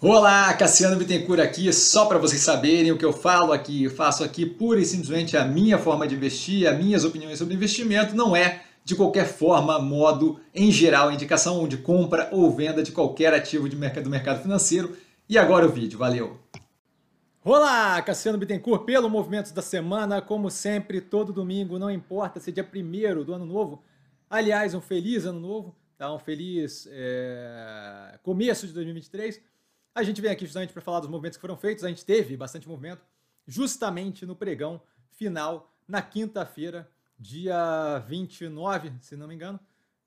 Olá, Cassiano Bittencourt aqui, só para vocês saberem o que eu falo aqui, eu faço aqui pura e simplesmente a minha forma de investir, as minhas opiniões sobre investimento, não é de qualquer forma, modo, em geral, indicação de compra ou venda de qualquer ativo de mercado, do mercado financeiro. E agora o vídeo, valeu! Olá, Cassiano Bittencourt, pelo Movimentos da Semana, como sempre, todo domingo, não importa se é dia primeiro do ano novo, aliás, um feliz ano novo, tá? um feliz é, começo de 2023, a gente vem aqui justamente para falar dos movimentos que foram feitos. A gente teve bastante movimento justamente no pregão final, na quinta-feira, dia 29, se não me engano.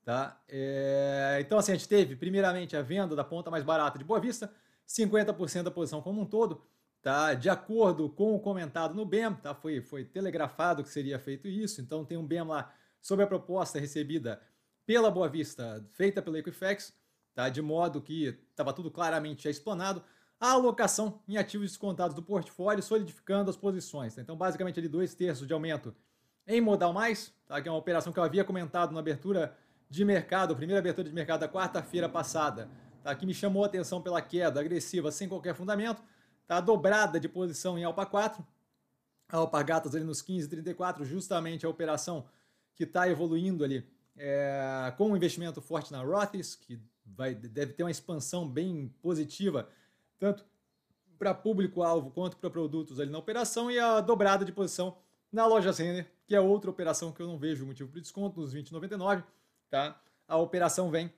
Tá? É... Então, assim, a gente teve, primeiramente, a venda da ponta mais barata de Boa Vista, 50% da posição como um todo. Tá? De acordo com o comentado no BEM, tá? foi, foi telegrafado que seria feito isso. Então, tem um BEM lá sobre a proposta recebida pela Boa Vista, feita pela Equifax tá? de modo que estava tudo claramente já explanado, a alocação em ativos descontados do portfólio, solidificando as posições. Tá? Então, basicamente, ali dois terços de aumento em modal mais, tá? que é uma operação que eu havia comentado na abertura de mercado, primeira abertura de mercado da quarta-feira passada, tá? que me chamou a atenção pela queda agressiva sem qualquer fundamento, tá? dobrada de posição em Alpa 4, a Alpagatas ali nos 15,34, justamente a operação que está evoluindo ali é, com um investimento forte na Roths, que vai, deve ter uma expansão bem positiva, tanto para público-alvo quanto para produtos ali na operação, e a dobrada de posição na loja Renner, que é outra operação que eu não vejo motivo para desconto, nos 20,99. Tá? A operação vem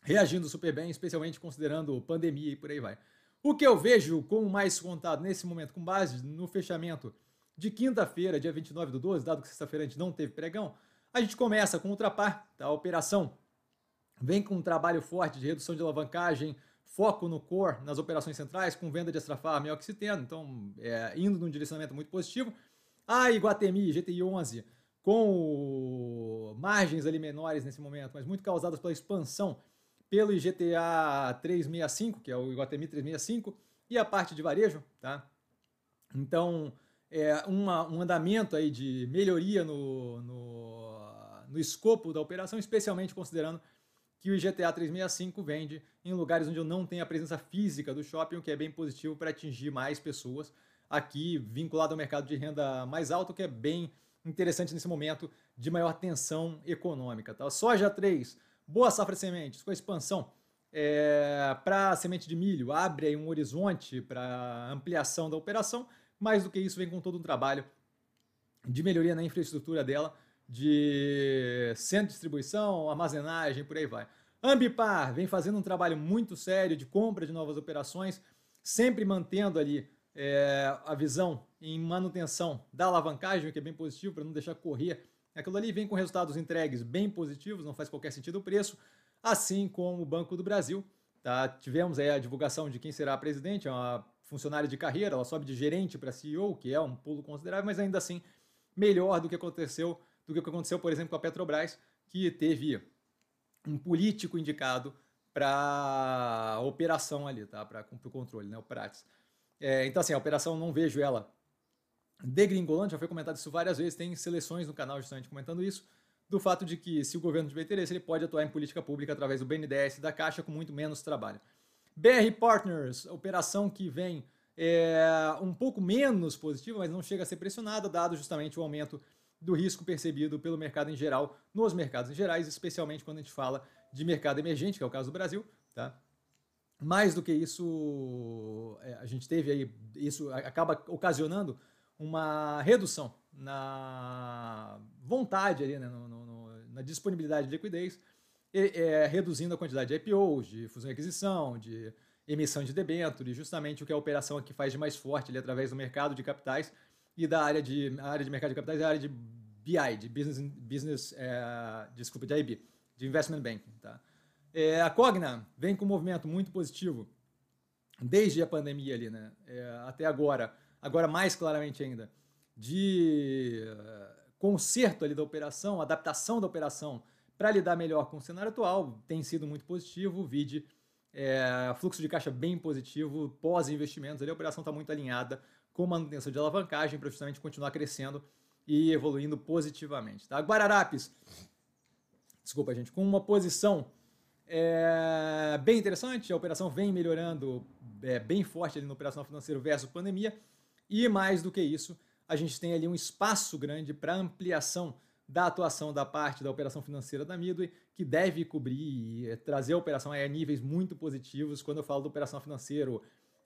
reagindo super bem, especialmente considerando pandemia e por aí vai. O que eu vejo como mais contado nesse momento, com base no fechamento de quinta-feira, dia 29 do 12, dado que sexta-feira a gente não teve pregão, a gente começa com o Ultrapar, tá? a operação vem com um trabalho forte de redução de alavancagem, foco no core, nas operações centrais, com venda de Astrafar e oxiteno, então é, indo num direcionamento muito positivo. A Iguatemi GTI 11 com margens ali menores nesse momento, mas muito causadas pela expansão pelo IGTA 365, que é o Iguatemi 365, e a parte de varejo, tá? Então, é uma, um andamento aí de melhoria no, no, no escopo da operação, especialmente considerando que o GTA 365 vende em lugares onde eu não tenho a presença física do shopping, o que é bem positivo para atingir mais pessoas aqui, vinculado ao mercado de renda mais alto, que é bem interessante nesse momento de maior tensão econômica. Tá? Soja 3, boa safra de sementes, com a expansão é, para semente de milho, abre aí um horizonte para ampliação da operação, mais do que isso, vem com todo um trabalho de melhoria na infraestrutura dela, de centro de distribuição, armazenagem, por aí vai. Ambipar vem fazendo um trabalho muito sério de compra de novas operações, sempre mantendo ali é, a visão em manutenção da alavancagem, o que é bem positivo para não deixar correr. Aquilo ali vem com resultados entregues bem positivos, não faz qualquer sentido o preço, assim como o Banco do Brasil. Tá? Tivemos aí a divulgação de quem será a presidente, é uma funcionária de carreira, ela sobe de gerente para CEO, que é um pulo considerável, mas ainda assim melhor do que aconteceu do que aconteceu, por exemplo, com a Petrobras, que teve um político indicado para operação ali, tá? Para o controle, né? O Prates. É, então, assim, a operação não vejo ela degringolando, já foi comentado isso várias vezes, tem seleções no canal justamente comentando isso, do fato de que se o governo tiver interesse, ele pode atuar em política pública através do BNDES e da Caixa com muito menos trabalho. BR Partners, operação que vem é, um pouco menos positiva, mas não chega a ser pressionada, dado justamente o aumento do risco percebido pelo mercado em geral, nos mercados em gerais, especialmente quando a gente fala de mercado emergente, que é o caso do Brasil, tá? Mais do que isso, é, a gente teve aí, isso acaba ocasionando uma redução na vontade ali, né, no, no, na disponibilidade de liquidez, e, é, reduzindo a quantidade de IPOs, de fusão e aquisição, de emissão de debêntures, justamente o que a operação aqui faz de mais forte ali através do mercado de capitais, e da área de, área de mercado de capitais é a área de BI, de Business, business é, desculpa, de IB, de Investment Banking. Tá? É, a Cogna vem com um movimento muito positivo desde a pandemia ali, né? É, até agora, agora mais claramente ainda, de uh, conserto ali da operação, adaptação da operação para lidar melhor com o cenário atual, tem sido muito positivo, vide é, fluxo de caixa bem positivo, pós-investimentos, ali a operação está muito alinhada com manutenção de alavancagem para justamente continuar crescendo e evoluindo positivamente. Tá? Guararapes, desculpa gente, com uma posição é, bem interessante, a operação vem melhorando é, bem forte ali no operacional financeiro versus pandemia. E mais do que isso, a gente tem ali um espaço grande para ampliação da atuação da parte da operação financeira da Midway, que deve cobrir e é, trazer a operação a níveis muito positivos. Quando eu falo da operação financeira,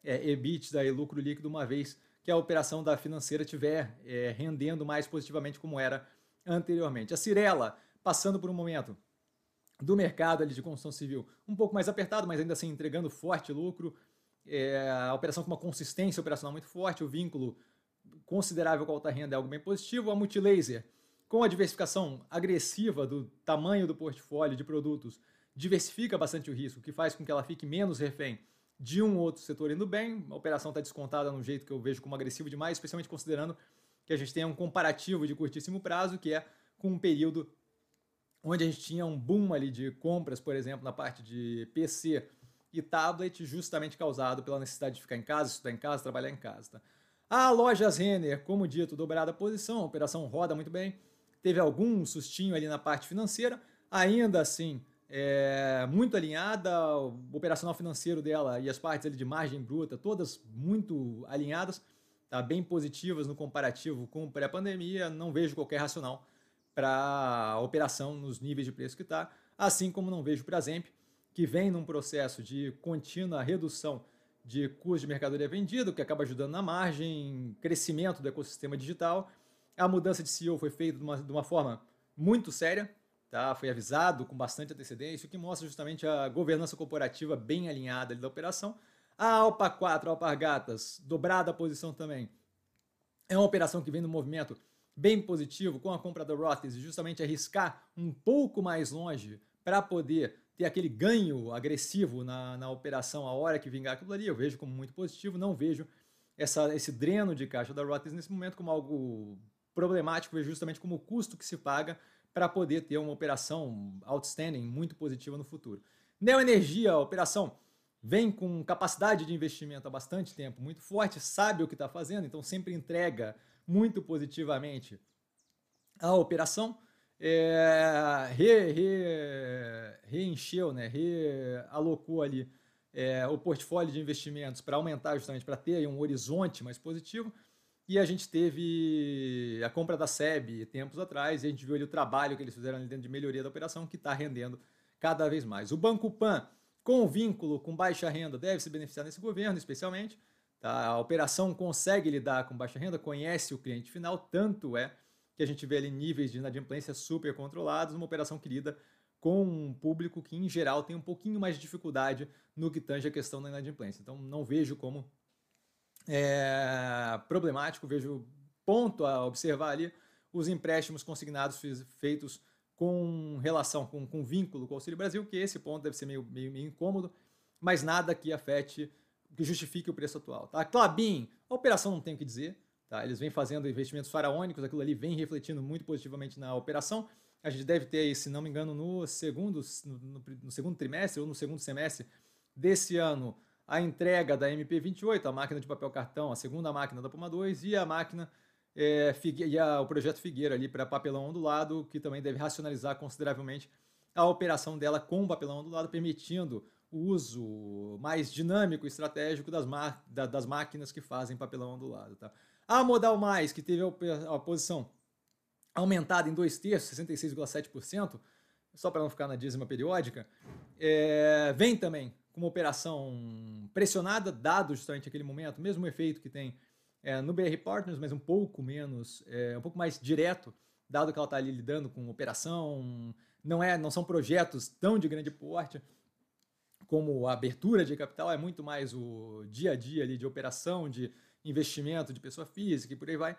é, EBITDA e lucro líquido, uma vez que a operação da financeira estiver é, rendendo mais positivamente como era anteriormente. A Cirela, passando por um momento do mercado ali de construção civil um pouco mais apertado, mas ainda assim entregando forte lucro, é, a operação com uma consistência operacional muito forte, o vínculo considerável com a alta renda é algo bem positivo. A Multilaser, com a diversificação agressiva do tamanho do portfólio de produtos, diversifica bastante o risco, que faz com que ela fique menos refém de um outro setor indo bem. A operação está descontada no jeito que eu vejo como agressivo demais, especialmente considerando que a gente tem um comparativo de curtíssimo prazo, que é com um período onde a gente tinha um boom ali de compras, por exemplo, na parte de PC e tablet, justamente causado pela necessidade de ficar em casa, estudar em casa, trabalhar em casa. Tá? A Lojas Renner, como dito, dobrada a posição, a operação roda muito bem, teve algum sustinho ali na parte financeira, ainda assim é, muito alinhada, o operacional financeiro dela e as partes ali de margem bruta, todas muito alinhadas, tá bem positivas no comparativo com pré-pandemia, não vejo qualquer racional para operação nos níveis de preço que está, assim como não vejo para a Zemp, que vem num processo de contínua redução de custo de mercadoria vendida, que acaba ajudando na margem, crescimento do ecossistema digital. A mudança de CEO foi feita de uma, de uma forma muito séria, tá? foi avisado com bastante antecedência, o que mostra justamente a governança corporativa bem alinhada da operação. A Alpa 4, Alpargatas, dobrada a posição também. É uma operação que vem no movimento bem positivo com a compra da Rothes, justamente arriscar um pouco mais longe para poder ter aquele ganho agressivo na, na operação a hora que vingar aquilo ali. Eu vejo como muito positivo, não vejo essa, esse dreno de caixa da Rothes nesse momento como algo problemático, vejo justamente como o custo que se paga para poder ter uma operação outstanding, muito positiva no futuro. Neoenergia, a operação vem com capacidade de investimento há bastante tempo, muito forte, sabe o que está fazendo, então sempre entrega muito positivamente a operação. É, re, re, reencheu, né, realocou ali é, o portfólio de investimentos para aumentar justamente, para ter um horizonte mais positivo. E a gente teve a compra da SEB tempos atrás, e a gente viu ali o trabalho que eles fizeram ali dentro de melhoria da operação, que está rendendo cada vez mais. O Banco Pan, com vínculo com baixa renda, deve se beneficiar nesse governo, especialmente. Tá? A operação consegue lidar com baixa renda, conhece o cliente final, tanto é que a gente vê ali níveis de inadimplência super controlados, uma operação que lida com um público que, em geral, tem um pouquinho mais de dificuldade no que tange a questão da inadimplência. Então, não vejo como é, problemático, vejo ponto a observar ali os empréstimos consignados feitos com relação, com, com vínculo com o Auxílio Brasil, que esse ponto deve ser meio, meio, meio incômodo, mas nada que afete, que justifique o preço atual. Tá? Clabin, a operação não tem o que dizer, tá? eles vêm fazendo investimentos faraônicos, aquilo ali vem refletindo muito positivamente na operação. A gente deve ter, se não me engano, no segundo, no, no segundo trimestre ou no segundo semestre desse ano, a entrega da MP28, a máquina de papel cartão, a segunda máquina da Puma 2 e a máquina é, e a, o projeto Figueira ali para papelão ondulado, que também deve racionalizar consideravelmente a operação dela com papelão ondulado, permitindo o uso mais dinâmico e estratégico das, da, das máquinas que fazem papelão ondulado. Tá? A Modal Mais, que teve a, a posição aumentada em dois terços, 66,7%, só para não ficar na dízima periódica, é, vem também com uma operação pressionada, dado justamente aquele momento, mesmo efeito que tem é, no BR Partners, mas um pouco menos, é, um pouco mais direto, dado que ela está ali lidando com operação, não é, não são projetos tão de grande porte como a abertura de capital, é muito mais o dia a dia ali de operação, de investimento de pessoa física e por aí vai.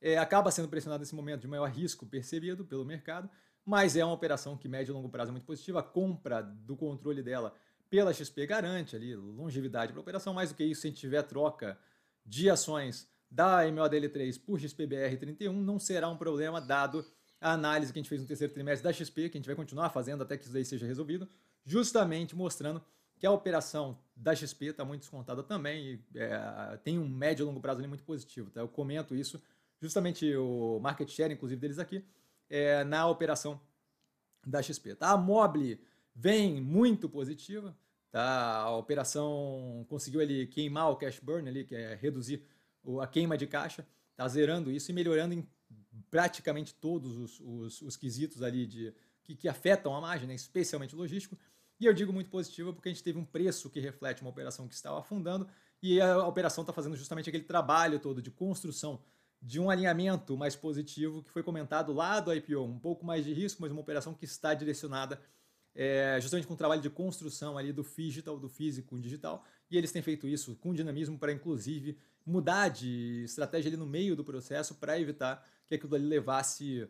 É, acaba sendo pressionado nesse momento de maior risco percebido pelo mercado, mas é uma operação que médio e longo prazo é muito positiva. A compra do controle dela pela XP garante ali longevidade para a operação. Mais do que isso, se a gente tiver troca de ações da MODL3 por XPBR31 não será um problema, dado a análise que a gente fez no terceiro trimestre da XP, que a gente vai continuar fazendo até que isso daí seja resolvido, justamente mostrando que a operação da XP está muito descontada também e é, tem um médio e longo prazo ali muito positivo. Tá? Eu comento isso, justamente o market share, inclusive, deles aqui, é, na operação da XP. Tá? A Mobile vem muito positiva, Tá? A operação conseguiu ali queimar o cash burn ali, que é reduzir a queima de caixa, tá zerando isso e melhorando em praticamente todos os, os, os quesitos ali de, que, que, afetam a margem, né? especialmente logístico. E eu digo muito positiva porque a gente teve um preço que reflete uma operação que estava afundando e a operação está fazendo justamente aquele trabalho todo de construção de um alinhamento mais positivo que foi comentado lá do IPO, um pouco mais de risco, mas uma operação que está direcionada é, justamente com o trabalho de construção ali do digital, do físico digital, e eles têm feito isso com dinamismo para, inclusive, mudar de estratégia ali no meio do processo para evitar que aquilo ali levasse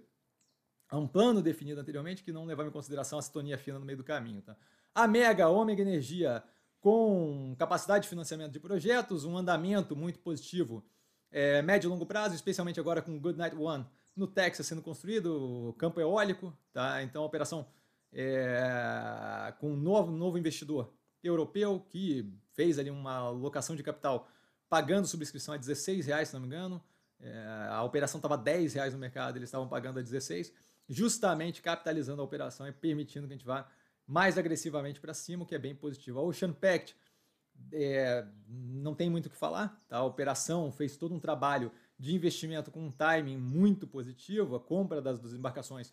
a um plano definido anteriormente que não levava em consideração a sintonia fina no meio do caminho. Tá? A Mega, Omega Energia, com capacidade de financiamento de projetos, um andamento muito positivo, é, médio e longo prazo, especialmente agora com Good Night One no Texas sendo construído, campo eólico, tá? então a operação é, com um novo, novo investidor europeu que fez ali uma alocação de capital pagando subscrição a 16 reais, se não me engano. É, a operação estava 10 reais no mercado, eles estavam pagando a 16, justamente capitalizando a operação e permitindo que a gente vá mais agressivamente para cima, o que é bem positivo. A Ocean Pact é, não tem muito o que falar, tá? a operação fez todo um trabalho de investimento com um timing muito positivo, a compra das, das embarcações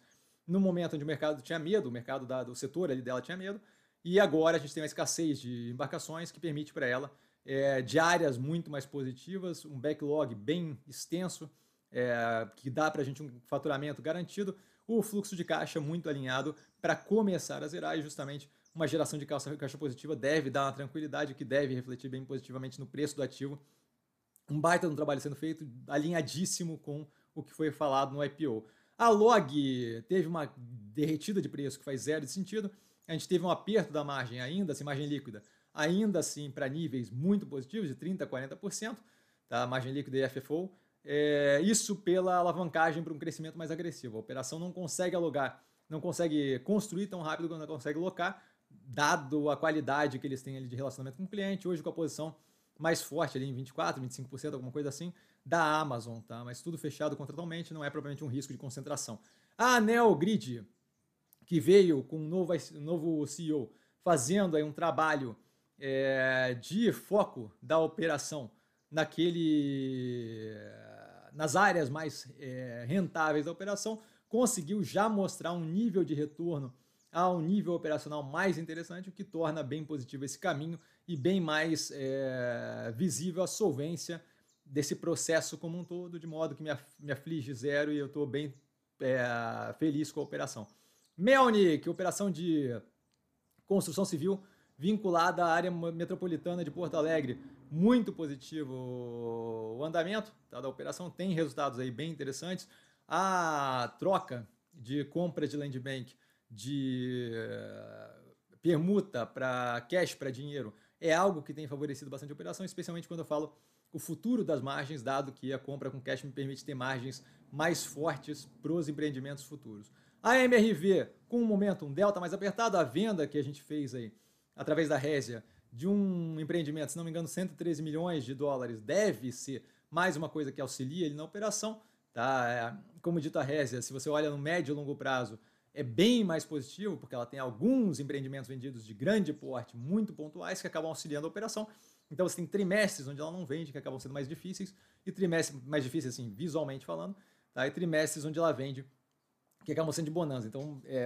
no momento onde o mercado tinha medo, o mercado da, do setor ali dela tinha medo, e agora a gente tem uma escassez de embarcações que permite para ela é, diárias muito mais positivas, um backlog bem extenso, é, que dá para a gente um faturamento garantido, o fluxo de caixa muito alinhado para começar a zerar e justamente uma geração de caixa, caixa positiva deve dar uma tranquilidade que deve refletir bem positivamente no preço do ativo. Um baita de um trabalho sendo feito, alinhadíssimo com o que foi falado no IPO. A log teve uma derretida de preço que faz zero de sentido. A gente teve um aperto da margem ainda, assim, margem líquida, ainda assim para níveis muito positivos, de 30% a 40%, tá? margem líquida e FFO. É, isso pela alavancagem para um crescimento mais agressivo. A operação não consegue alugar, não consegue construir tão rápido quanto consegue locar, dado a qualidade que eles têm ali de relacionamento com o cliente. Hoje, com a posição mais forte ali em 24%, 25%, alguma coisa assim, da Amazon, tá? Mas tudo fechado contratualmente, não é propriamente um risco de concentração. A Neogrid, que veio com um novo, novo CEO, fazendo aí um trabalho é, de foco da operação naquele nas áreas mais é, rentáveis da operação, conseguiu já mostrar um nível de retorno a um nível operacional mais interessante, o que torna bem positivo esse caminho e bem mais é, visível a solvência desse processo como um todo, de modo que me, me aflige zero e eu estou bem é, feliz com a operação. Melnik, operação de construção civil vinculada à área metropolitana de Porto Alegre. Muito positivo o andamento tá, da operação, tem resultados aí bem interessantes. A troca de compra de land bank de eh, permuta para cash para dinheiro é algo que tem favorecido bastante a operação, especialmente quando eu falo o futuro das margens, dado que a compra com cash me permite ter margens mais fortes para os empreendimentos futuros. A MRV, com um momento, um delta mais apertado, a venda que a gente fez aí através da Résia de um empreendimento, se não me engano, 113 milhões de dólares, deve ser mais uma coisa que auxilia ele na operação. Tá? É, como dito a Résia, se você olha no médio e longo prazo, é bem mais positivo, porque ela tem alguns empreendimentos vendidos de grande porte, muito pontuais, que acabam auxiliando a operação. Então você tem trimestres onde ela não vende, que acabam sendo mais difíceis, e trimestres mais difíceis, assim, visualmente falando, tá? e trimestres onde ela vende, que acabam sendo de bonança. Então, é,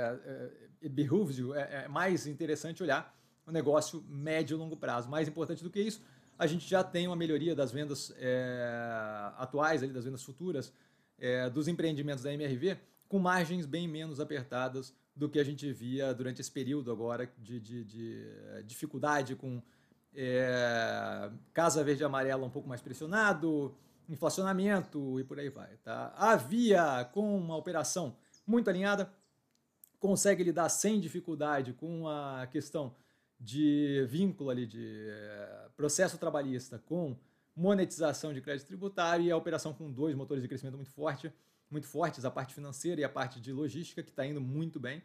é, é, é mais interessante olhar o negócio médio e longo prazo. Mais importante do que isso, a gente já tem uma melhoria das vendas é, atuais, ali, das vendas futuras, é, dos empreendimentos da MRV, com margens bem menos apertadas do que a gente via durante esse período agora de, de, de eh, dificuldade com é, Casa Verde e Amarela um pouco mais pressionado, inflacionamento e por aí vai. Tá? A Via, com uma operação muito alinhada, consegue lidar sem dificuldade com a questão de vínculo ali de é, processo trabalhista com monetização de crédito tributário e a operação com dois motores de crescimento muito forte muito fortes, a parte financeira e a parte de logística, que está indo muito bem.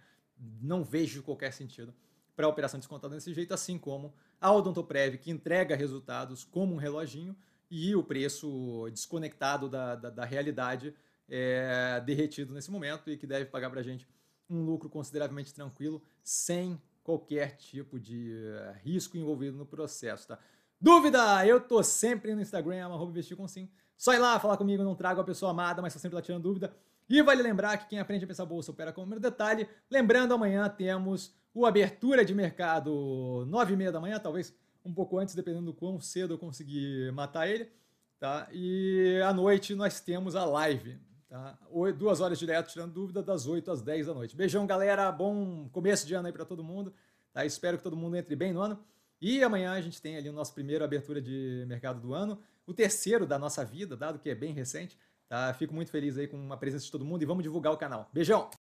Não vejo qualquer sentido para a operação descontada desse jeito, assim como a Odontoprev, que entrega resultados como um reloginho e o preço desconectado da, da, da realidade é derretido nesse momento e que deve pagar para a gente um lucro consideravelmente tranquilo, sem qualquer tipo de eh, risco envolvido no processo, tá? Dúvida? Eu tô sempre no Instagram, arroba investir com sim. Só ir lá falar comigo, não trago a pessoa amada, mas tô sempre lá tirando dúvida. E vale lembrar que quem aprende a pensar bolsa opera com o número detalhe. Lembrando, amanhã temos o abertura de mercado nove e meia da manhã, talvez um pouco antes, dependendo do quão cedo eu conseguir matar ele. Tá? E à noite nós temos a live. Tá? Duas horas direto, tirando dúvida, das 8 às 10 da noite. Beijão, galera. Bom começo de ano aí para todo mundo. Tá? Espero que todo mundo entre bem no ano. E amanhã a gente tem ali o nosso primeiro abertura de mercado do ano, o terceiro da nossa vida, dado que é bem recente. Tá? Fico muito feliz aí com a presença de todo mundo e vamos divulgar o canal. Beijão!